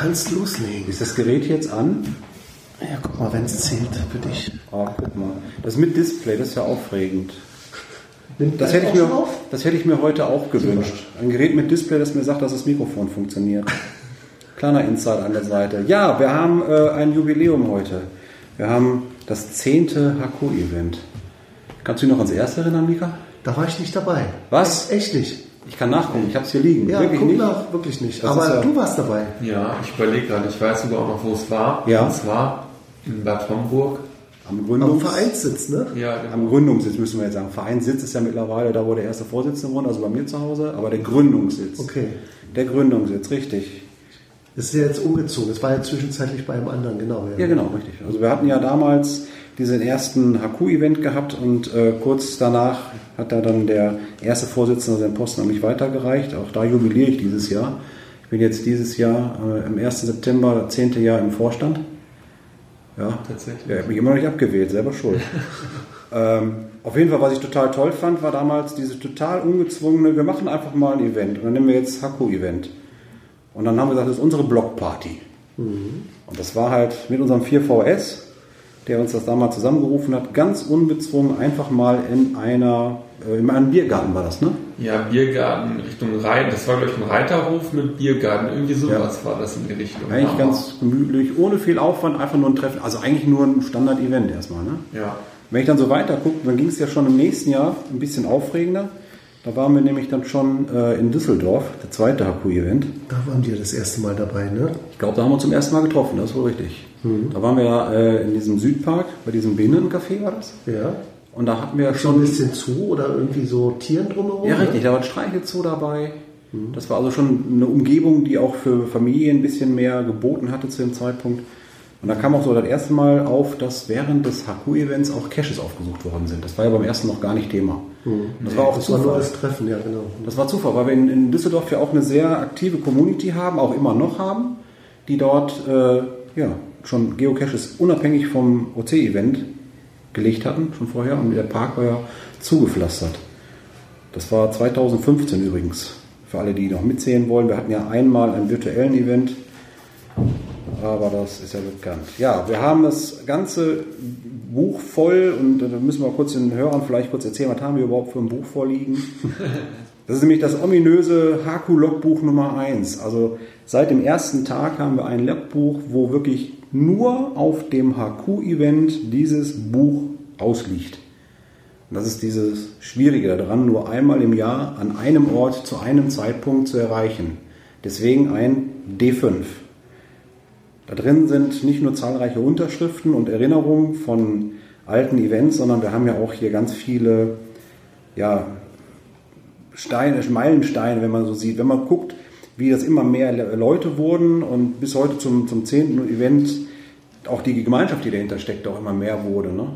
kannst loslegen. Ist das Gerät jetzt an? Ja, guck mal, wenn es zählt für dich. Oh, guck mal. Das mit Display, das ist ja aufregend. Das hätte, ich mir, das hätte ich mir heute auch gewünscht. Ein Gerät mit Display, das mir sagt, dass das Mikrofon funktioniert. Kleiner Insight an der Seite. Ja, wir haben äh, ein Jubiläum heute. Wir haben das zehnte HQ-Event. Kannst du dich noch ans erste erinnern, Mika? Da war ich nicht dabei. Was? Echt nicht. Ich kann nachgucken, ich habe es hier liegen. Ja, Wirklich guck nicht? nach, wirklich nicht. Das Aber ja- du warst dabei. Ja, ich überlege gerade, ich weiß sogar auch noch, wo es war. Ja. Und zwar in Bad Homburg. Am, Am Gründungs Vereinssitz, ne? Ja, am Gründungssitz müssen wir jetzt sagen. Vereinssitz ist ja mittlerweile da, wo der erste Vorsitzende wohnt, also bei mir zu Hause, aber der Gründungssitz. Okay. Der Gründungssitz, richtig. Das ist ja jetzt umgezogen. Das war ja zwischenzeitlich bei einem anderen, genau. Ja, genau, richtig. Also wir hatten ja damals diesen ersten HQ-Event gehabt und äh, kurz danach hat da dann der erste Vorsitzende seinen Posten an mich weitergereicht. Auch da jubiliere ich dieses Jahr. Ich bin jetzt dieses Jahr äh, im 1. September, das zehnte Jahr im Vorstand. Ja, Tatsächlich. Ja, ich habe mich immer noch nicht abgewählt, selber schuld. ähm, auf jeden Fall, was ich total toll fand, war damals dieses total ungezwungene, wir machen einfach mal ein Event und dann nehmen wir jetzt HQ-Event. Und dann haben wir gesagt, das ist unsere Blockparty. Und das war halt mit unserem 4VS, der uns das damals zusammengerufen hat, ganz unbezwungen einfach mal in einer, äh, in einem Biergarten war das, ne? Ja, Biergarten Richtung Rhein. Das war, glaube ich, ein Reiterhof mit Biergarten. Irgendwie sowas war das in die Richtung. Eigentlich Ja, ganz gemütlich, ohne viel Aufwand, einfach nur ein Treffen. Also eigentlich nur ein Standard-Event erstmal, ne? Ja. Wenn ich dann so weiter gucke, dann ging es ja schon im nächsten Jahr ein bisschen aufregender. Da waren wir nämlich dann schon äh, in Düsseldorf, der zweite HQ-Event. Da waren wir das erste Mal dabei, ne? Ich glaube, da haben wir uns zum ersten Mal getroffen, das ist wohl richtig. Da waren wir äh, in diesem Südpark, bei diesem Behinderntencafé war das. Ja. Und da hatten wir Schon ein schon... bisschen zu oder irgendwie so Tieren drumherum? Ja, richtig, da war ein Streichelzoo dabei. Das war also schon eine Umgebung, die auch für Familien ein bisschen mehr geboten hatte zu dem Zeitpunkt. Und da kam auch so das erste Mal auf, dass während des HQ-Events auch Caches aufgesucht worden sind. Das war ja beim ersten noch gar nicht Thema. Das war auch Das war nur Zufall. das Treffen, ja, genau. Das war Zufall, weil wir in, in Düsseldorf ja auch eine sehr aktive Community haben, auch immer noch haben, die dort äh, ja, schon Geocaches unabhängig vom OC-Event gelegt hatten, schon vorher. Und der Park war ja zugepflastert. Das war 2015 übrigens, für alle, die noch mitzählen wollen. Wir hatten ja einmal einen virtuellen Event, aber das ist ja bekannt. Ja, wir haben das ganze Buch voll und da müssen wir kurz den Hörern vielleicht kurz erzählen, was haben wir überhaupt für ein Buch vorliegen. Das ist nämlich das ominöse HQ-Logbuch Nummer 1. Also seit dem ersten Tag haben wir ein Logbuch, wo wirklich nur auf dem HQ-Event dieses Buch ausliegt. Und das ist dieses Schwierige daran, nur einmal im Jahr an einem Ort zu einem Zeitpunkt zu erreichen. Deswegen ein D5. Da drin sind nicht nur zahlreiche Unterschriften und Erinnerungen von alten Events, sondern wir haben ja auch hier ganz viele ja, Steine, Meilensteine, wenn man so sieht. Wenn man guckt, wie das immer mehr Le- Leute wurden und bis heute zum, zum 10. Event auch die Gemeinschaft, die dahinter steckt, auch immer mehr wurde. Ne?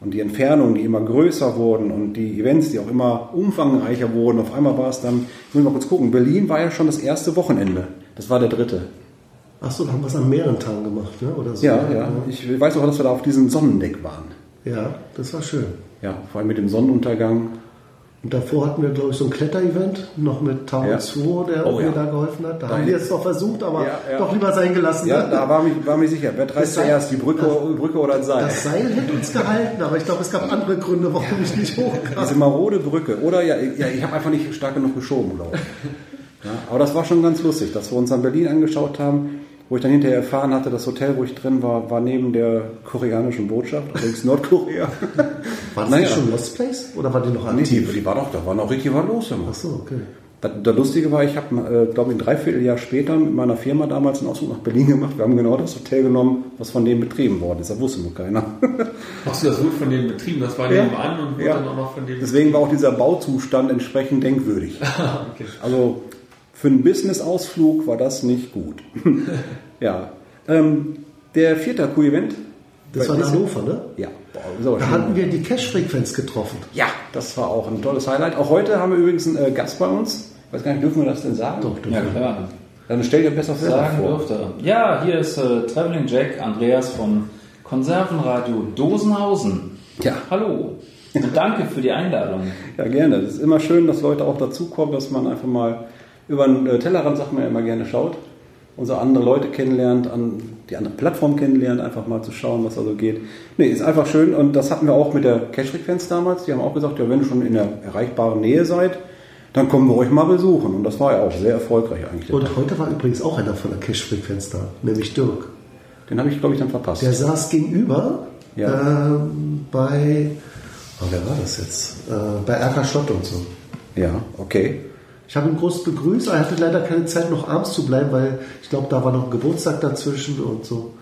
Und die Entfernungen, die immer größer wurden und die Events, die auch immer umfangreicher wurden. Auf einmal war es dann, ich muss mal kurz gucken, Berlin war ja schon das erste Wochenende. Das war der dritte. Achso, da haben wir es an mehreren Tagen gemacht, ne? Oder so. Ja, ja. Ich weiß auch, dass wir da auf diesem Sonnendeck waren. Ja, das war schön. Ja, vor allem mit dem Sonnenuntergang. Und davor hatten wir, glaube ich, so ein Kletterevent, noch mit Tao Ja. 2, der Oh, mir ja. da geholfen hat. Da, Da haben wir es doch versucht, aber Ja, ja. doch lieber sein gelassen. Ja, ne? da war mich, war mir sicher. Wer reißt Das zuerst, die Brücke, Brücke oder das Seil? Das Seil hätte uns gehalten, aber ich glaube, es gab andere Gründe, warum ich nicht hochkam. Diese marode Brücke. Oder ja, ja ich habe einfach nicht stark genug geschoben, glaube ich. Ja, aber das war schon ganz lustig, dass wir uns dann Berlin angeschaut haben, wo ich dann hinterher erfahren hatte, das Hotel, wo ich drin war, war neben der koreanischen Botschaft, allerdings Nordkorea. War das Naja. nicht schon Lost Place? Oder war die noch Nee, die, die war doch, da war noch richtig was los immer. Achso, okay. Das, das Lustige war, ich habe, äh, glaube ich, ein Dreivierteljahr später mit meiner Firma damals einen Ausflug nach Berlin gemacht. Wir haben genau das Hotel genommen, was von denen betrieben worden ist. Das wusste nur keiner. Achso, das wurde von denen betrieben, das war Ja. nebenan und wurde Ja. dann auch noch von denen Deswegen war auch dieser Bauzustand entsprechend denkwürdig. okay. Also für einen Business-Ausflug war das nicht gut. ja. Ähm, der vierte Q-Event. Das war in Hannover, ne? Ja. Boah, Da hatten wir die Cash-Frequenz getroffen. ja, das war auch ein tolles Highlight. Auch heute haben wir übrigens einen äh, Gast bei uns. Ich weiß gar nicht, dürfen wir das denn sagen? Doch, doch. Ja, klar. Dann stell dir besser Sagen vor. dürfte. Ja, hier ist äh, Traveling Jack Andreas von Konservenradio Dosenhausen. Ja. Hallo. Und danke für die Einladung. Ja, gerne. Es ist immer schön, dass Leute auch dazukommen, dass man einfach mal über den äh, Tellerrand, sagt man ja immer gerne, schaut. unsere andere Leute kennenlernt, an die andere Plattform kennenlernt, einfach mal zu schauen, was da so geht. Nee, ist einfach schön und das hatten wir auch mit der Cash-Frequenz damals. Die haben auch gesagt, ja, wenn ihr schon in der erreichbaren Nähe seid, dann kommen wir euch mal besuchen. Und das war ja auch sehr erfolgreich eigentlich. Und heute war übrigens auch einer von der Cash-Frequenz da, nämlich Dirk. Den habe ich, glaube ich, dann verpasst. Der saß gegenüber Ja. ähm, bei, oh, wer war das jetzt? Äh, bei RK Schott und so. Ja, okay. Ich habe ihn groß begrüßt, er hatte leider keine Zeit, noch abends zu bleiben, weil ich glaube, da war noch ein Geburtstag dazwischen und so.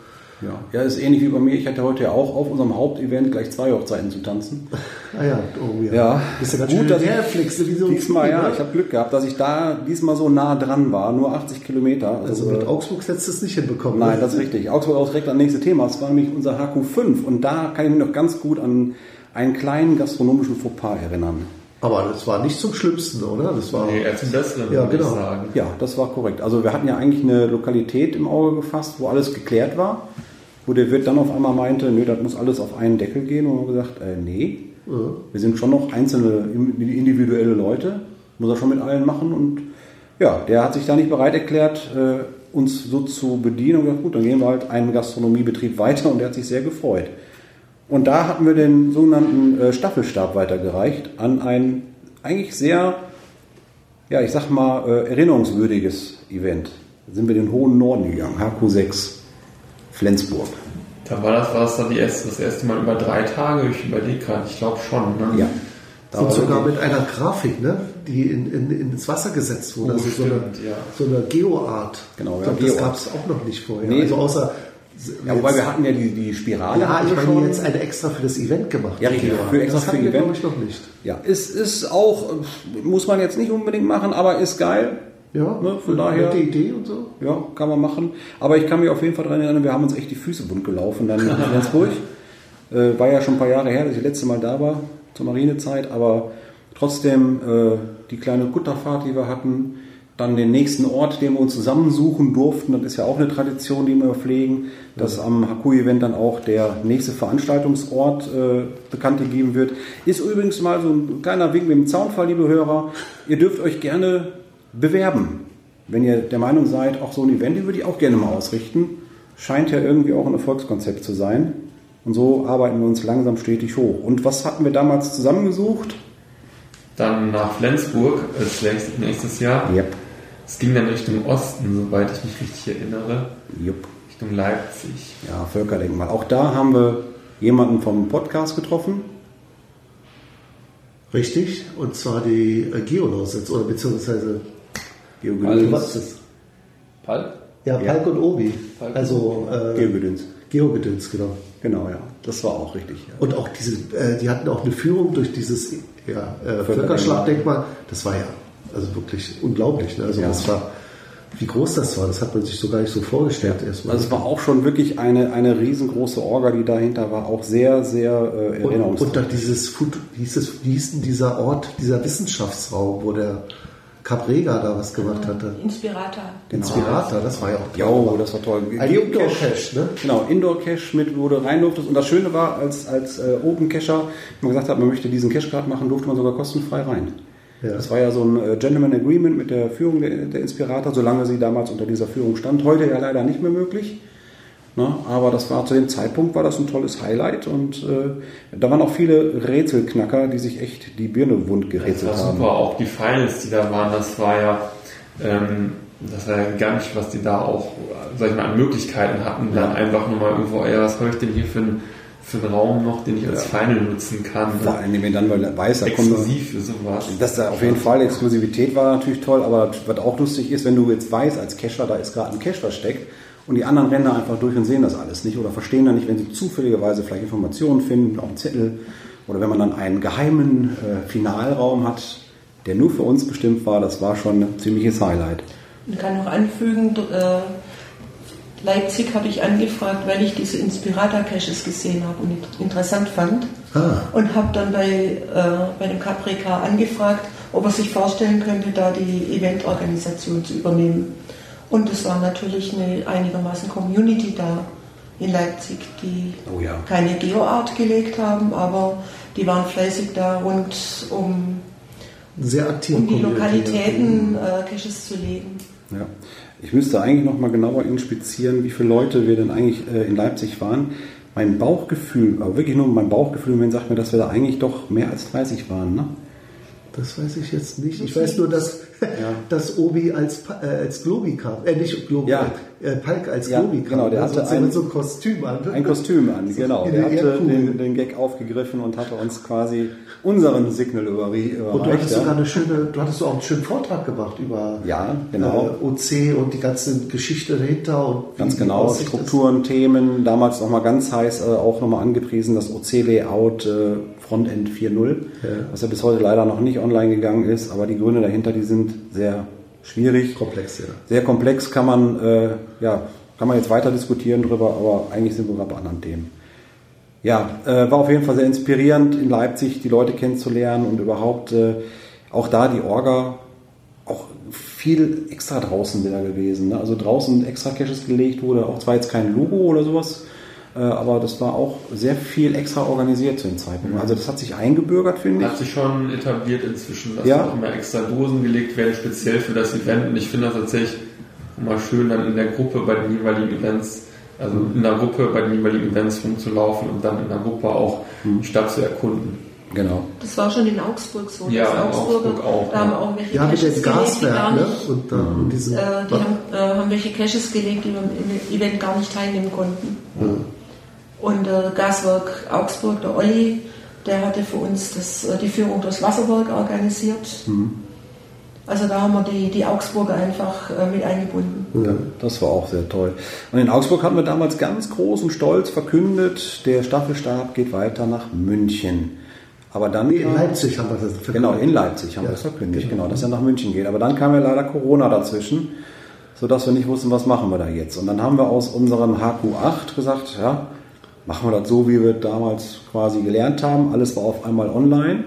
Ja. ja, ist ähnlich wie bei mir. Ich hatte heute ja auch auf unserem Hauptevent gleich zwei Hochzeiten zu tanzen. Ah ja, oh ja. Ja, Bist du ganz gut, dass herflixte, wie so diesmal, ja, ne? ich habe Glück gehabt, dass ich da diesmal so nah dran war, nur 80 Kilometer. Also mit Augsburg hättest du es nicht hinbekommen. Nein, ne? das ist richtig. Augsburg auch direkt das nächste Thema. Das war nämlich unser HQ5 und da kann ich mich noch ganz gut an einen kleinen gastronomischen Fauxpas erinnern. Aber das war nicht zum Schlimmsten, oder? Das war Nee, eher zum Besseren, Ja, würde genau. ich sagen. Ja, das war korrekt. Also wir hatten ja eigentlich eine Lokalität im Auge gefasst, wo alles geklärt war, wo der Wirt dann auf einmal meinte, nö, das muss alles auf einen Deckel gehen und wir haben gesagt, äh, nee, wir sind schon noch einzelne individuelle Leute, muss er schon mit allen machen und ja, der hat sich da nicht bereit erklärt, äh, uns so zu bedienen und gesagt, gut, dann gehen wir halt einen Gastronomiebetrieb weiter und der hat sich sehr gefreut. Und da hatten wir den sogenannten äh, Staffelstab weitergereicht an ein eigentlich sehr, ja, ich sag mal, äh, erinnerungswürdiges Event. Da sind wir in den hohen Norden gegangen, HQ6, Flensburg. Da war das, war das dann die erste, das erste Mal über drei Tage. Ich überlege gerade, ich glaube schon. Ne? Ja. Da und sogar mit einer Grafik, ne? die in, in, ins Wasser gesetzt wurde. Oh, also so eine, stimmt, ja. so eine Geoart. Genau, ich ja, glaube, das Geoart. gab es auch noch nicht vorher. Nee. Also außer ja, wobei wir hatten ja die, die Spirale. ja, ich wir meine schon. jetzt eine extra für das Event gemacht. Ja, richtig, Geoart. für extra das für wir, Event. glaube ich, noch nicht. Ja, ist, ist auch, muss man jetzt nicht unbedingt machen, aber ist geil. Ja, Ne, von daher- nette Idee und so. Ja, kann man machen. Aber ich kann mich auf jeden Fall daran erinnern, wir haben uns echt die Füße wund gelaufen dann in Flensburg. Äh, war ja schon ein paar Jahre her, dass ich das letzte Mal da war, zur Marinezeit, aber trotzdem äh, die kleine Kutterfahrt, die wir hatten, dann den nächsten Ort, den wir uns zusammensuchen durften, das ist ja auch eine Tradition, die wir pflegen, dass am Haku-Event dann auch der nächste Veranstaltungsort äh, bekannt gegeben wird. Ist übrigens mal so ein kleiner Wink mit dem Zaunfall, liebe Hörer. Ihr dürft euch gerne bewerben. Wenn ihr der Meinung seid, auch so ein Event, den würde ich auch gerne mal ausrichten, scheint ja irgendwie auch ein Erfolgskonzept zu sein. Und so arbeiten wir uns langsam stetig hoch. Und was hatten wir damals zusammengesucht? Dann nach Flensburg als nächstes, nächstes Jahr. Yep. Es ging dann Richtung Osten, soweit ich mich richtig erinnere. Jupp. Richtung Leipzig. Ja, Völkerdenkmal. Auch da haben wir jemanden vom Podcast getroffen. Richtig, und zwar die äh, Geolausitz, oder beziehungsweise, Geogedöns. was ist das? Palk? Ja, Ja. Palk und Obi. Palk also, äh, Geogedöns. Geogedöns, genau. Genau, ja. Das war auch richtig. Ja. Und auch diese, äh, die hatten auch eine Führung durch dieses ja, äh, Völkerdenkmal. Völkerschlagdenkmal. Das war ja also wirklich unglaublich. Ne? Also Ja. das war, wie groß das war, das hat man sich so gar nicht so vorgestellt erstmal. Also es war auch schon wirklich eine, eine riesengroße Orga, die dahinter war. Auch sehr, sehr äh, und, erinnerungsvoll. und dann dieses, Fut- wie hieß, es, wie hieß denn dieser Ort, dieser Wissenschaftsraum, wo der Cabrega da was gemacht hatte? Inspirator. Inspirata, das war ja auch Jo, das war toll. Ein Indoor-Cache, ne? Genau, Indoor-Cache mit, wo du rein durftest. Und das Schöne war, als, als äh, Open-Cacher, wenn man gesagt hat, man möchte diesen Cache gerade machen, durfte man sogar kostenfrei rein. Ja. Das war ja so ein äh, Gentleman Agreement mit der Führung der, der Inspirator, solange sie damals unter dieser Führung stand. Heute ja leider nicht mehr möglich. Ne? Aber das war zu dem Zeitpunkt war das ein tolles Highlight und äh, da waren auch viele Rätselknacker, die sich echt die Birne wund Das gerätselt war haben. super. Auch die Finals, die da waren, das war ja, ähm, das war ja gigantisch, was die da auch, sag ich mal, an Möglichkeiten hatten. Dann einfach nochmal irgendwo, ey, was habe ich denn hier für einen für einen Raum noch, den ich als Final nutzen kann? Vor allem, wenn dann weil er weiß, da Exklusiv für sowas. Das da auf jeden Fall Exklusivität war natürlich toll, aber was auch lustig ist, wenn du jetzt weißt als Cacher, da ist gerade ein Cache versteckt und die anderen rennen da einfach durch und sehen das alles nicht oder verstehen da nicht, wenn sie zufälligerweise vielleicht Informationen finden auf dem Zettel oder wenn man dann einen geheimen äh, Finalraum hat, der nur für uns bestimmt war, das war schon ein ziemliches Highlight. Ich kann noch anfügen, äh, Leipzig habe ich angefragt, weil ich diese Inspirator-Caches gesehen habe und interessant fand. Ah. Und habe dann bei, äh, bei dem Caprica angefragt, ob er sich vorstellen könnte, da die Eventorganisation zu übernehmen. Und es war natürlich eine einigermaßen Community da in Leipzig, die Oh ja. keine Geoart gelegt haben, aber die waren fleißig da rund um, Sehr aktiv. um die Lokalitäten äh, Caches zu legen. Ja. Ich müsste eigentlich noch mal genauer inspizieren, wie viele Leute wir denn eigentlich äh, in Leipzig waren. Mein Bauchgefühl, aber wirklich nur mein Bauchgefühl, mein sagt mir, dass wir da eigentlich doch mehr als 30 waren. Ne? Das weiß ich jetzt nicht. Ich weiß nur, dass, dass Obi als, äh, als Globi kam. Äh, nicht Globi, Ja. äh, Palk als Ja, Globi kam. genau, der Also hatte so ein- so einem Kostüm an. Ein Kostüm an, genau. in Der hatte den, den Gag aufgegriffen und hatte uns quasi unseren Signal überrie- überreicht. Und du hattest ja. sogar eine schöne, du hattest auch einen schönen Vortrag gemacht über Ja, genau. äh, OC und die ganze Geschichte dahinter und Ganz genau, Strukturen, Themen, damals nochmal ganz heiß äh, auch nochmal angepriesen, das OC-Layout äh, Frontend 4.0, was ja bis heute leider noch nicht online gegangen ist, aber die Gründe dahinter, die sind sehr schwierig. Komplex, ja. Sehr komplex kann man, äh, ja, kann man jetzt weiter diskutieren drüber, aber eigentlich sind wir gerade bei anderen Themen. Ja, äh, war auf jeden Fall sehr inspirierend in Leipzig, die Leute kennenzulernen und überhaupt äh, auch da die Orga, auch viel extra draußen wieder gewesen. Ne? Also draußen extra Caches gelegt wurde, auch zwar jetzt kein Logo oder sowas, aber das war auch sehr viel extra organisiert zu dem Zeitpunkt. Also das hat sich eingebürgert, finde ich. Hat sich schon etabliert inzwischen, dass Ja. auch immer extra Dosen gelegt werden, speziell für das Event. Und ich finde das tatsächlich immer schön, dann in der Gruppe bei den jeweiligen Events, also in der Gruppe bei den jeweiligen Events rumzulaufen und dann in der Gruppe auch die Stadt zu erkunden. Genau. Das war schon in Augsburg so. Ja, in Augsburg auch, Da haben ja. auch welche Ja, Caches gelegt, die Gaswerk, gar ne? nicht, Und dann und diesen, äh, die haben, äh, haben welche Caches gelegt, die beim Event gar nicht teilnehmen konnten. Und äh, Gaswerk Augsburg, der Olli, der hatte für uns das, äh, die Führung durchs Wasserwerk organisiert. Also da haben wir die, die Augsburger einfach äh, mit eingebunden. Ja, das war auch sehr toll. Und in Augsburg hatten wir damals ganz groß und stolz verkündet, der Staffelstab geht weiter nach München. Aber dann Nee, in Leipzig haben wir das verkündet. Genau, in Leipzig haben Ja, wir das verkündigt, genau, dass er nach München geht. Aber dann kam ja leider Corona dazwischen, sodass wir nicht wussten, was machen wir da jetzt. Und dann haben wir aus unserem HQ8 gesagt, ja, machen wir das so, wie wir damals quasi gelernt haben. Alles war auf einmal online.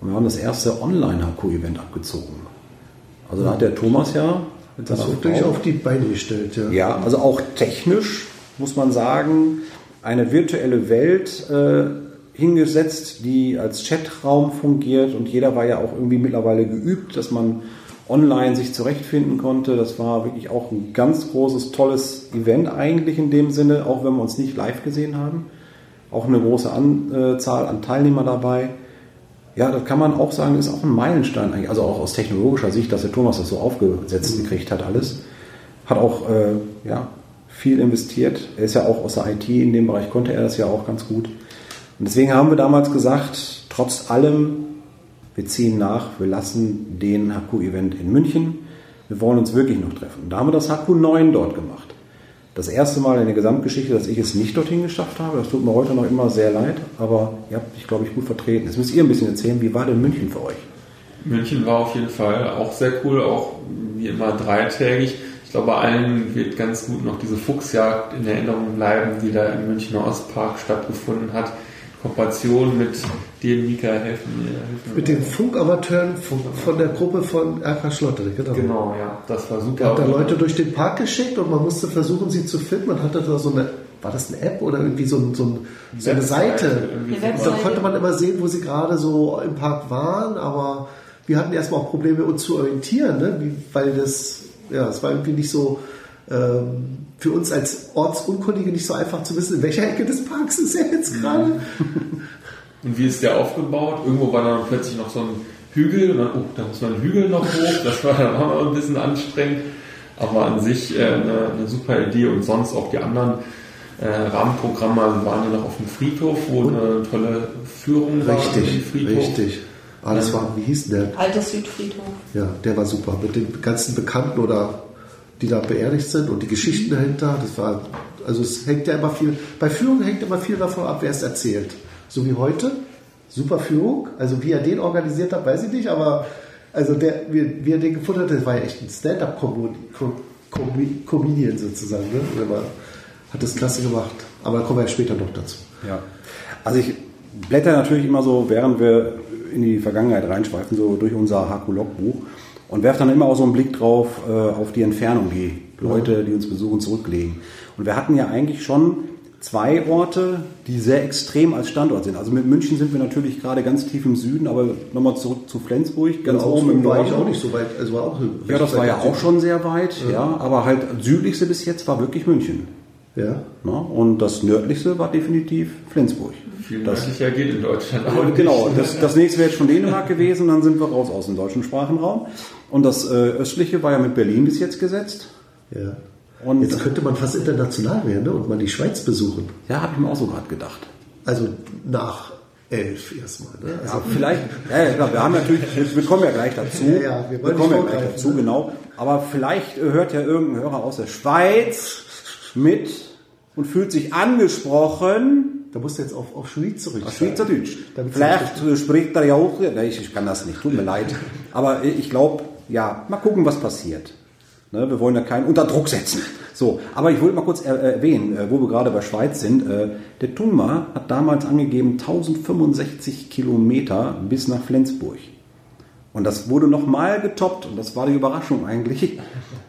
Und wir haben das erste Online-HQ-Event abgezogen. Also da hat der Thomas ja Das wirklich auf die Beine gestellt, ja. ja, also auch technisch muss man sagen, eine virtuelle Welt äh, hingesetzt, die als Chatraum fungiert und jeder war ja auch irgendwie mittlerweile geübt, dass man online sich zurechtfinden konnte. Das war wirklich auch ein ganz großes, tolles Event eigentlich in dem Sinne, auch wenn wir uns nicht live gesehen haben. Auch eine große Anzahl an Teilnehmer dabei. Ja, das kann man auch sagen, ist auch ein Meilenstein eigentlich, also auch aus technologischer Sicht, dass der Thomas das so aufgesetzt gekriegt hat alles. Hat auch äh, ja, viel investiert. Er ist ja auch aus der IT, in dem Bereich konnte er das ja auch ganz gut. Und deswegen haben wir damals gesagt, trotz allem, wir ziehen nach, wir lassen den HQ-Event in München. Wir wollen uns wirklich noch treffen. Und da haben wir das HQ9 dort gemacht. Das erste Mal in der Gesamtgeschichte, dass ich es nicht dorthin geschafft habe. Das tut mir heute noch immer sehr leid, aber ihr habt mich, glaube ich, gut vertreten. Jetzt müsst ihr ein bisschen erzählen, wie war denn München für euch? München war auf jeden Fall auch sehr cool, auch wie immer dreitägig. Ich glaube, bei allen wird ganz gut noch diese Fuchsjagd in Erinnerung bleiben, die da im Münchner Ostpark stattgefunden hat. Kooperation mit dir, Mika, helfen mir. Helfen Mit den Funkamateuren von, von der Gruppe von RK Schlotterich, genau. Genau, ja, das war super. Hat da Leute durch den Park geschickt und man musste versuchen, sie zu finden. Man hatte da so eine, war das eine App oder irgendwie so, ein, so, ein, so eine Seite? Und da konnte man immer sehen, wo sie gerade so im Park waren, aber wir hatten erstmal auch Probleme, uns zu orientieren, ne? Wie, weil das, ja, es war irgendwie nicht so, ähm, für uns als Ortsunkundige nicht so einfach zu wissen, in welcher Ecke des Parks ist er jetzt gerade. Und wie ist der aufgebaut? Irgendwo war dann plötzlich noch so ein Hügel und dann, oh, da muss man einen Hügel noch hoch. Das war dann auch ein bisschen anstrengend. Aber an sich äh, eine, eine super Idee und sonst auch die anderen äh, Rahmenprogramme also waren ja noch auf dem Friedhof, wo eine tolle Führung war. Richtig, den Friedhof. richtig. Ah, das war, wie hieß denn der? Alter Südfriedhof. Ja, der war super. Mit den ganzen Bekannten oder die da beerdigt sind und die Geschichten dahinter. Das war, also es hängt ja immer viel, bei Führung hängt immer viel davon ab, wer es erzählt. So wie heute. Super Führung. Also wie er den organisiert hat, weiß ich nicht, aber also der, wie, wie er den gefunden hat, das war ja echt ein Stand-up-Comedian sozusagen. Ne? War, hat das klasse gemacht. Aber da kommen wir ja später noch dazu. Ja. Also ich blätter natürlich immer so, während wir in die Vergangenheit reinschweifen, so durch unser HQ-Logbuch und werfe dann immer auch so einen Blick drauf äh, auf die Entfernung, die Leute, die uns besuchen, zurücklegen. Und wir hatten ja eigentlich schon zwei Orte, die sehr extrem als Standort sind. Also mit München sind wir natürlich gerade ganz tief im Süden, aber nochmal zurück zu Flensburg, ganz Genau, oben im war Norden. ich auch nicht so weit. Also war auch Ja, das war ja auch schon sehr weit, ja. aber halt südlichste bis jetzt war wirklich München. Ja. Ne? Und das nördlichste war definitiv Flensburg. Viel Das, nördlicher geht in Deutschland auch nicht. genau, das, das nächste wäre jetzt schon Dänemark gewesen, dann sind wir raus aus dem deutschen Sprachenraum. Und das äh, östliche war ja mit Berlin bis jetzt gesetzt. ja. Und Jetzt könnte man fast international werden ne? und mal die Schweiz besuchen. ja, habe ich mir auch so gerade gedacht. Also nach elf erstmal. Ne? Also Ja, vielleicht, ja, klar, wir haben natürlich, wir kommen ja gleich dazu. Ja, ja, wir wollen kommen ja gleich dazu, ne? genau. Aber vielleicht äh, hört ja irgendein Hörer aus der Schweiz mit und fühlt sich angesprochen. da musst du jetzt auf, auf Schweiz zurück. Auf Schweizerdeutsch. Vielleicht spricht er ja auch. Nein, ich, ich kann das nicht, tut mir leid. Aber ich glaube, ja, mal gucken, was passiert. Ne, wir wollen ja keinen unter Druck setzen. So, aber ich wollte mal kurz er, erwähnen, äh, wo wir gerade bei Schweiz sind. Äh, der Tunma hat damals angegeben 1065 Kilometer bis nach Flensburg. Und das wurde nochmal getoppt, und das war die Überraschung eigentlich,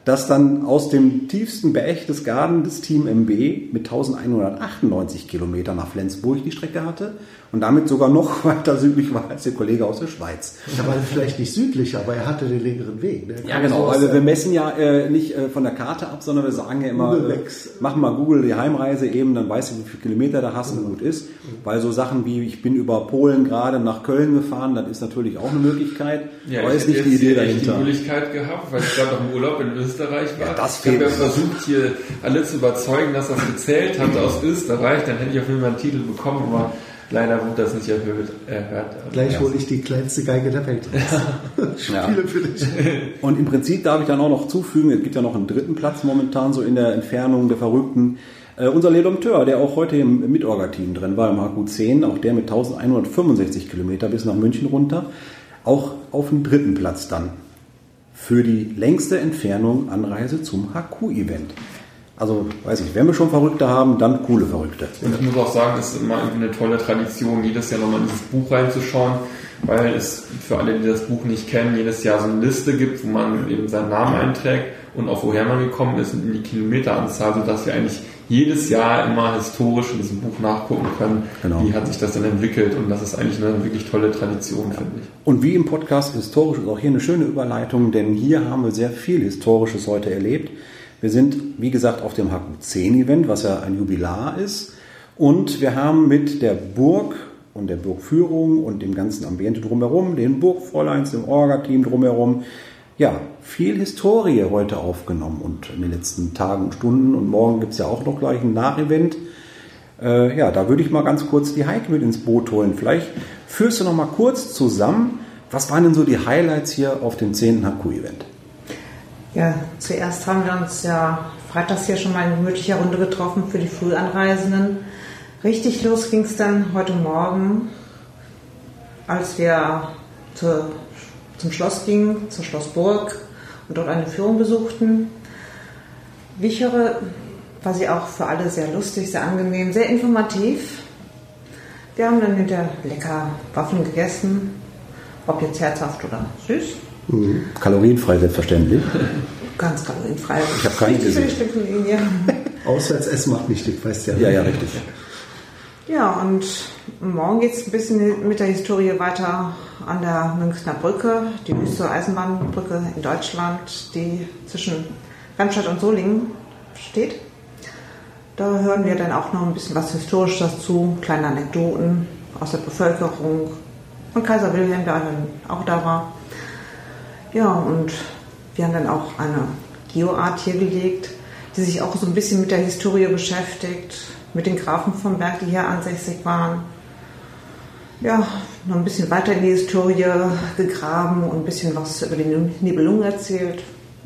dass dann aus dem tiefsten Berchtesgaden das Team MB mit 1198 Kilometern nach Flensburg die Strecke hatte und damit sogar noch weiter südlich war als der Kollege aus der Schweiz. Ja, aber vielleicht nicht südlich, aber er hatte den längeren Weg. Ne? Ja, genau, weil wir messen ja äh, nicht äh, von der Karte ab, sondern wir sagen ja immer, äh, mach mal Google die Heimreise eben, dann weißt du, wie viele Kilometer da hast und gut ist. Weil so Sachen wie, ich bin über Polen gerade nach Köln gefahren, das ist natürlich auch eine Möglichkeit, Ja, aber ich ist nicht hätte die Idee hier echt dahinter. die Möglichkeit gehabt, weil ich gerade noch im Urlaub in Österreich war. Ja, das ich habe ja versucht, hier alle zu überzeugen, dass das gezählt hatte aus Österreich. Dann hätte ich auf jeden Fall einen Titel bekommen, aber leider wurde das nicht erhöht. erhört. Gleich Ja. hole ich die kleinste Geige der Welt raus. Spiele für dich. Und im Prinzip darf ich dann auch noch zufügen, es gibt ja noch einen dritten Platz momentan so in der Entfernung der Verrückten. Äh, unser Le Dompteur, der auch heute im Mitorga-Team drin war, im HQ10, auch der mit 1165 Kilometer bis nach München runter, auch auf dem dritten Platz dann für die längste Entfernung Anreise zum HQ-Event. Also, weiß ich, wenn wir schon Verrückte haben, dann coole Verrückte. Und ich muss auch sagen, es ist immer irgendwie eine tolle Tradition, jedes Jahr nochmal in dieses Buch reinzuschauen, weil es für alle, die das Buch nicht kennen, jedes Jahr so eine Liste gibt, wo man eben seinen Namen einträgt und auch woher man gekommen ist und in die Kilometeranzahl, sodass wir eigentlich jedes Jahr immer historisch in diesem Buch nachgucken können, Genau. wie hat sich das denn entwickelt und das ist eigentlich eine wirklich tolle Tradition, finde ich. Und wie im Podcast Historisch ist auch hier eine schöne Überleitung, denn hier haben wir sehr viel Historisches heute erlebt. Wir sind, wie gesagt, auf dem HQ10-Event, was ja ein Jubilar ist. Und wir haben mit der Burg und der Burgführung und dem ganzen Ambiente drumherum, den Burgfräuleins, dem Orga-Team drumherum, ja, viel Historie heute aufgenommen und in den letzten Tagen und Stunden. Und morgen gibt es ja auch noch gleich ein Nachevent. Äh, ja, da würde ich mal ganz kurz die Heike mit ins Boot holen. Vielleicht führst du noch mal kurz zusammen, was waren denn so die Highlights hier auf dem 10. HQ-Event? Ja, zuerst haben wir uns ja freitags hier schon mal in gemütlicher Runde getroffen für die Frühanreisenden. Richtig los ging es dann heute Morgen, als wir zur, zum Schloss gingen, zur Schlossburg und dort eine Führung besuchten. Wie ich höre, war sie auch für alle sehr lustig, sehr angenehm, sehr informativ. Wir haben dann hinterher lecker Waffen gegessen, ob jetzt herzhaft oder süß. Kalorienfrei selbstverständlich. Ganz kalorienfrei. Ich hab keine gesehen. Stückenlinie. Auswärtsessen macht nicht dick, weißt du ja. Ja, ja, richtig. Ja, und morgen geht es ein bisschen mit der Historie weiter an der Münchner Brücke, die höchste Eisenbahnbrücke in Deutschland, die zwischen Remscheid und Solingen steht. Da hören wir dann auch noch ein bisschen was Historisches dazu, kleine Anekdoten aus der Bevölkerung, von Kaiser Wilhelm, der dann auch da war. Ja, und wir haben dann auch eine Geoart hier gelegt, die sich auch so ein bisschen mit der Historie beschäftigt, mit den Grafen vom Berg, die hier ansässig waren. Ja, noch ein bisschen weiter in die Historie gegraben und ein bisschen was über den Nibelungen erzählt.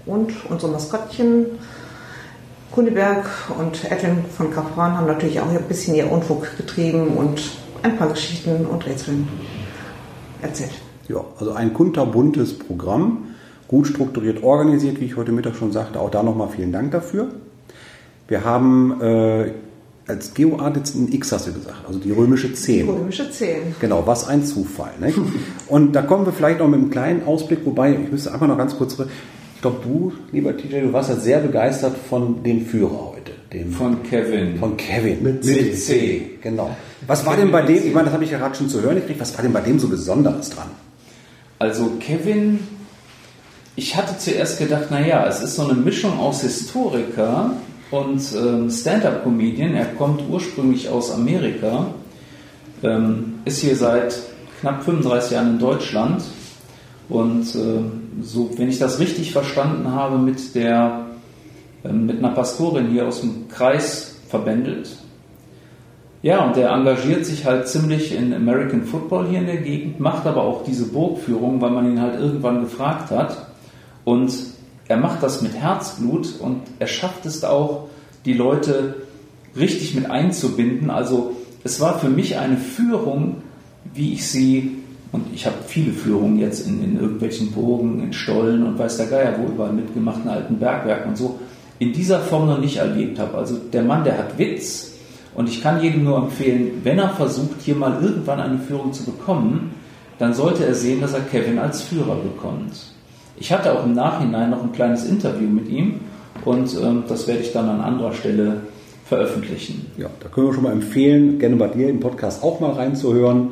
Und unsere Maskottchen, Kundeberg und Edwin von Kaufmann, haben natürlich auch ein bisschen ihr Unfug getrieben und ein paar Geschichten und Rätseln erzählt. Ja, also ein kunterbuntes Programm, gut strukturiert organisiert, wie ich heute Mittag schon sagte. Auch da nochmal vielen Dank dafür. Wir haben äh, als Geoart jetzt ein X, hast du gesagt, also die römische 10. Römische 10. Genau, was ein Zufall. Nicht? Und da kommen wir vielleicht noch mit einem kleinen Ausblick, wobei ich müsste einfach noch ganz kurz. Ich glaube, du, lieber TJ, du warst ja sehr begeistert von dem Führer heute. dem Von Kevin. von Kevin Mit C. Genau. Was war denn bei dem, ich meine, das habe ich ja gerade schon zu hören gekriegt, was war denn bei dem so Besonderes dran? Also Kevin, ich hatte zuerst gedacht, naja, es ist so eine Mischung aus Historiker und ähm, Stand-up-Comedian. Er kommt ursprünglich aus Amerika, ähm, ist hier seit knapp 35 Jahren in Deutschland und ähm, so, wenn ich das richtig verstanden habe, mit der ähm, mit einer Pastorin hier aus dem Kreis verbändelt. Ja, und der engagiert sich halt ziemlich in American Football hier in der Gegend, macht aber auch diese Burgführung, weil man ihn halt irgendwann gefragt hat. Und er macht das mit Herzblut und er schafft es auch, die Leute richtig mit einzubinden. Also es war für mich eine Führung, wie ich sie, und ich habe viele Führungen jetzt in, in irgendwelchen Burgen, in Stollen und weiß der Geier wo überall mitgemacht, in alten Bergwerken und so, in dieser Form noch nicht erlebt habe. Also der Mann, der hat Witz und ich kann jedem nur empfehlen, wenn er versucht, hier mal irgendwann eine Führung zu bekommen, dann sollte er sehen, dass er Kevin als Führer bekommt. Ich hatte auch im Nachhinein noch ein kleines Interview mit ihm und ähm, das werde ich dann an anderer Stelle veröffentlichen. Ja, da können wir schon mal empfehlen, gerne bei dir im Podcast auch mal reinzuhören.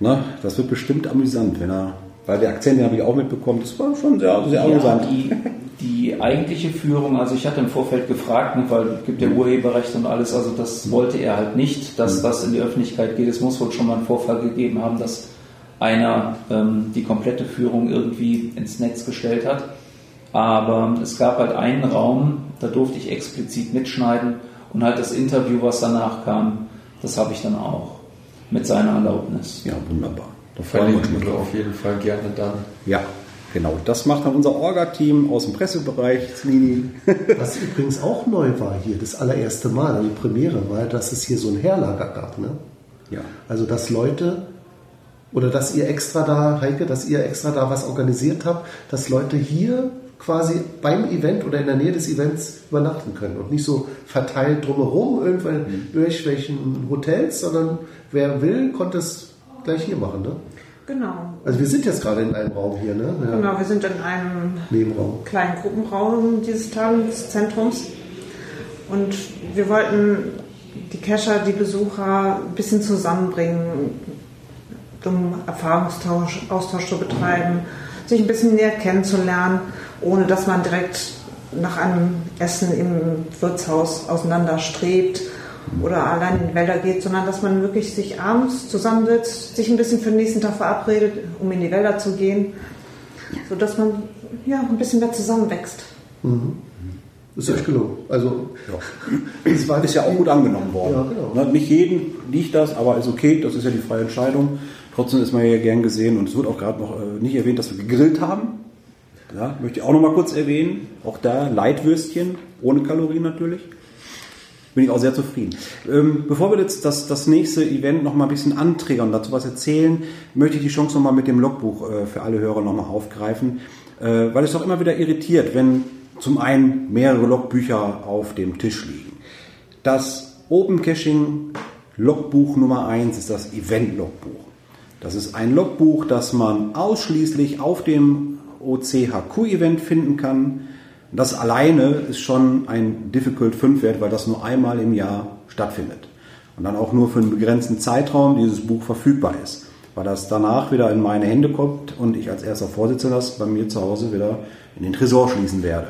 Na, das wird bestimmt amüsant, wenn er, weil der Akzent, den habe ich auch mitbekommen, das war schon sehr, sehr amüsant. Ja, die, die eigentliche Führung, also ich hatte im Vorfeld gefragt, ne, weil es gibt ja Urheberrecht und alles, also das wollte er halt nicht, dass das in die Öffentlichkeit geht. Es muss wohl schon mal einen Vorfall gegeben haben, dass einer ähm, die komplette Führung irgendwie ins Netz gestellt hat. Aber es gab halt einen Raum, da durfte ich explizit mitschneiden und halt das Interview, was danach kam, das habe ich dann auch mit seiner Erlaubnis. Ja, wunderbar. Da freuen wir uns Verlinken wir auf jeden Fall gerne dann. Ja, genau. Das macht dann unser Orga-Team aus dem Pressebereich, Slini. Was übrigens auch neu war hier, das allererste Mal, also die Premiere war, dass es hier so ein Herlager gab. Ne? Ja. Also dass Leute, oder dass ihr extra da, Heike, dass ihr extra da was organisiert habt, dass Leute hier quasi beim Event oder in der Nähe des Events übernachten können und nicht so verteilt drumherum irgendwo in irgendwelchen Hotels, sondern wer will, konnte es gleich hier machen. Ne? Genau. Also wir sind jetzt gerade in einem Raum hier, ne? Ja, Genau, wir sind in einem Nebenraum. kleinen Gruppenraum dieses Tagungszentrums. Und wir wollten die Cacher, die Besucher ein bisschen zusammenbringen, um Erfahrungsaustausch Austausch zu betreiben, sich ein bisschen näher kennenzulernen, ohne dass man direkt nach einem Essen im Wirtshaus auseinanderstrebt oder allein in die Wälder geht, sondern dass man wirklich sich abends zusammensetzt, sich ein bisschen für den nächsten Tag verabredet, um in die Wälder zu gehen, sodass man ja, ein bisschen mehr zusammenwächst. Ist euch gelungen. Also Es war ist ja auch gut angenommen worden. Ja, genau. Ne, Nicht jedem liegt das, aber ist okay, das ist ja die freie Entscheidung. Trotzdem ist man ja gern gesehen und es wird auch gerade noch äh, nicht erwähnt, dass wir gegrillt haben. Ja, möchte ich auch noch mal kurz erwähnen. Auch da Leitwürstchen, ohne Kalorien natürlich. Bin ich auch sehr zufrieden. Ähm, bevor wir jetzt das, das nächste Event noch mal ein bisschen anträgern und dazu was erzählen, möchte ich die Chance noch mal mit dem Logbuch äh, für alle Hörer noch mal aufgreifen, äh, weil es doch immer wieder irritiert, wenn zum einen mehrere Logbücher auf dem Tisch liegen. Das Open Caching Logbuch Nummer 1 ist das Event Logbuch. Das ist ein Logbuch, das man ausschließlich auf dem OCHQ-Event finden kann. Das alleine ist schon ein Difficult 5 Wert, weil das nur einmal im Jahr stattfindet. Und dann auch nur für einen begrenzten Zeitraum dieses Buch verfügbar ist. Weil das danach wieder in meine Hände kommt und ich als erster Vorsitzender das bei mir zu Hause wieder in den Tresor schließen werde.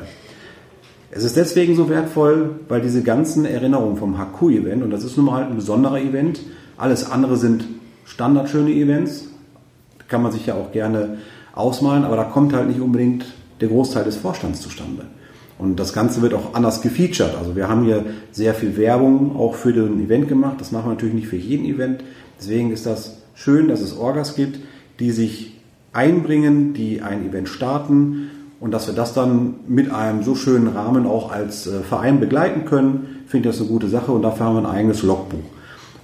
Es ist deswegen so wertvoll, weil diese ganzen Erinnerungen vom HQ-Event, und das ist nun mal halt ein besonderer Event, alles andere sind standardschöne Events, kann man sich ja auch gerne ausmalen, aber da kommt halt nicht unbedingt der Großteil des Vorstands zustande. Und das Ganze wird auch anders gefeatured. Also wir haben hier sehr viel Werbung auch für den Event gemacht. Das machen wir natürlich nicht für jeden Event. Deswegen ist das schön, dass es Orgas gibt, die sich einbringen, die ein Event starten und dass wir das dann mit einem so schönen Rahmen auch als äh, Verein begleiten können, finde ich das eine gute Sache und dafür haben wir ein eigenes Logbuch.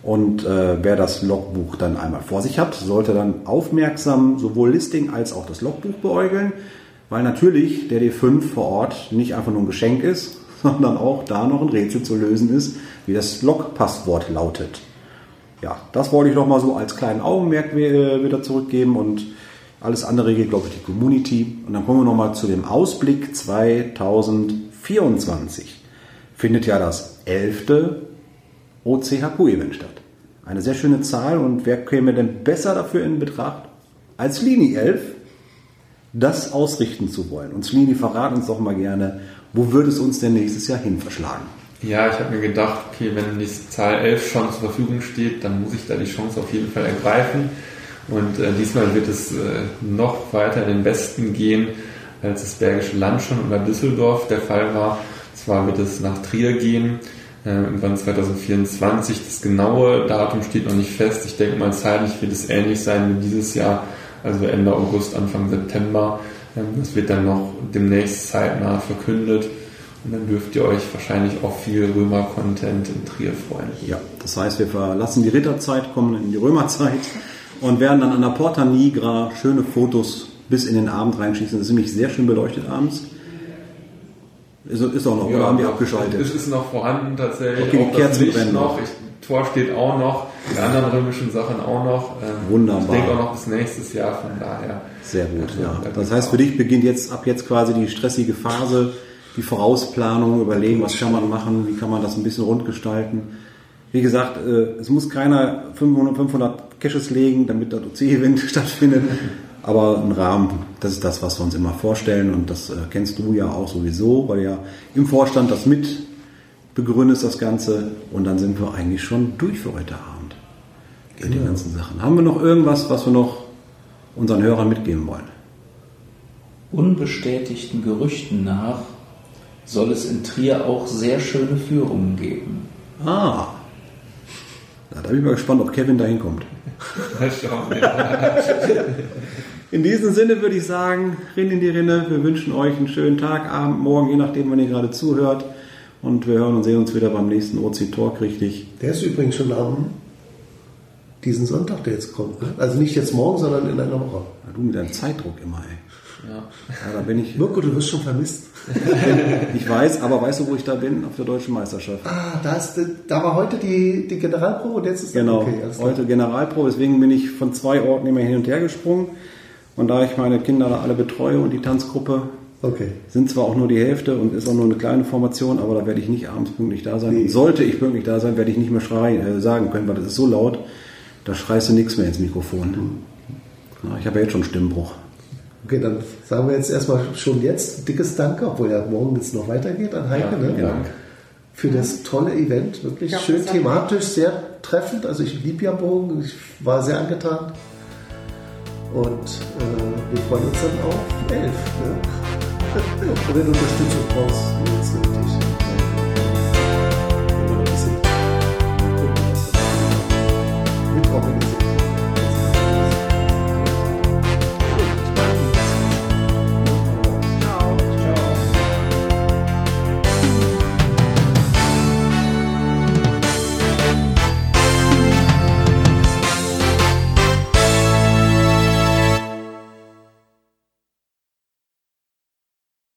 Und äh, wer das Logbuch dann einmal vor sich hat, sollte dann aufmerksam sowohl Listing als auch das Logbuch beäugeln, weil natürlich der D5 vor Ort nicht einfach nur ein Geschenk ist, sondern auch da noch ein Rätsel zu lösen ist, wie das Log-Passwort lautet. Ja, das wollte ich noch mal so als kleinen Augenmerk äh, wieder zurückgeben und alles andere geht, glaube ich, die Community. Und dann kommen wir noch mal zu dem Ausblick 2024. findet ja das 11. OCHQ-Event statt. Eine sehr schöne Zahl und wer käme denn besser dafür in Betracht als Lini 11, das ausrichten zu wollen? Und Lini, verrat uns doch mal gerne, wo wird es uns denn nächstes Jahr hin verschlagen? Ja, ich habe mir gedacht, okay, wenn die Zahl 11 schon zur Verfügung steht, dann muss ich da die Chance auf jeden Fall ergreifen. Und äh, diesmal wird es äh, noch weiter in den Westen gehen, als das Bergische Land schon oder Düsseldorf der Fall war. Zwar wird es nach Trier gehen, irgendwann 2024. Das genaue Datum steht noch nicht fest. Ich denke mal, zeitlich wird es ähnlich sein wie dieses Jahr, also Ende August, Anfang September. Ähm, das wird dann noch demnächst zeitnah verkündet. Und dann dürft ihr euch wahrscheinlich auch viel Römer-Content in Trier freuen. Ja, das heißt, wir verlassen die Ritterzeit, kommen in die Römerzeit und werden dann an der Porta Nigra schöne Fotos bis in den Abend reinschießen. Das ist nämlich sehr schön beleuchtet abends. Ist, ist auch noch, Ja, oder haben die abgeschaltet? Es ist noch vorhanden tatsächlich. Okay, die auch das Licht noch. Ich, Tor steht auch noch. Die anderen römischen Sachen auch noch. Ähm, Wunderbar. Ich denke auch noch bis nächstes Jahr, von daher. Sehr gut, Also, ja. da Das heißt, für dich beginnt jetzt ab jetzt quasi die stressige Phase, die Vorausplanung, überlegen, was kann man machen, wie kann man das ein bisschen rund gestalten. Wie gesagt, äh, es muss keiner 500, 500 Caches legen, damit das OC-Event stattfindet. Aber ein Rahmen, das ist das, was wir uns immer vorstellen und das äh, kennst du ja auch sowieso, weil ja im Vorstand das mit begründest, das Ganze. Und dann sind wir eigentlich schon durch für heute Abend. Mit den ganzen Sachen. Haben wir noch irgendwas, was wir noch unseren Hörern mitgeben wollen? Unbestätigten Gerüchten nach soll es in Trier auch sehr schöne Führungen geben. Ah. Da bin ich mal gespannt, ob Kevin da hinkommt. In diesem Sinne würde ich sagen, Rinn in die Rinne. Wir wünschen euch einen schönen Tag, Abend, Morgen, je nachdem, wann ihr gerade zuhört. Und wir hören und sehen uns wieder beim nächsten OC Talk richtig. Der ist übrigens schon am diesen Sonntag, der jetzt kommt. Ne? Also nicht jetzt morgen, sondern in einer Woche. Ja, du mit deinem Zeitdruck immer, ey. Ja. Ja, da bin ich. Mirko, du wirst schon vermisst. Ich weiß, aber weißt du, wo ich da bin? Auf der deutschen Meisterschaft. Ah, da, ist, da war heute die, die Generalprobe und jetzt ist Genau. okay. klar. Heute Generalprobe, deswegen bin ich von zwei Orten immer hin und her gesprungen. Und da ich meine Kinder da alle betreue und die Tanzgruppe, Okay. sind zwar auch nur die Hälfte und ist auch nur eine kleine Formation, aber da werde ich nicht abends pünktlich da sein. Nee. Sollte ich pünktlich da sein, werde ich nicht mehr schreien, äh, sagen können, weil das ist so laut, da schreist du nichts mehr ins Mikrofon. Na, ich habe ja jetzt schon Stimmbruch. Okay, dann sagen wir jetzt erstmal schon jetzt dickes Danke, obwohl ja morgen jetzt noch weitergeht an Heike, Ja, ne? Dank. Für das tolle Event, wirklich Ja, schön thematisch, sehr treffend. Also ich liebe ja Bogen, ich war sehr angetan. Und äh, wir freuen uns dann auf elf. Ne? Und wenn du Unterstützung brauchst, jetzt mit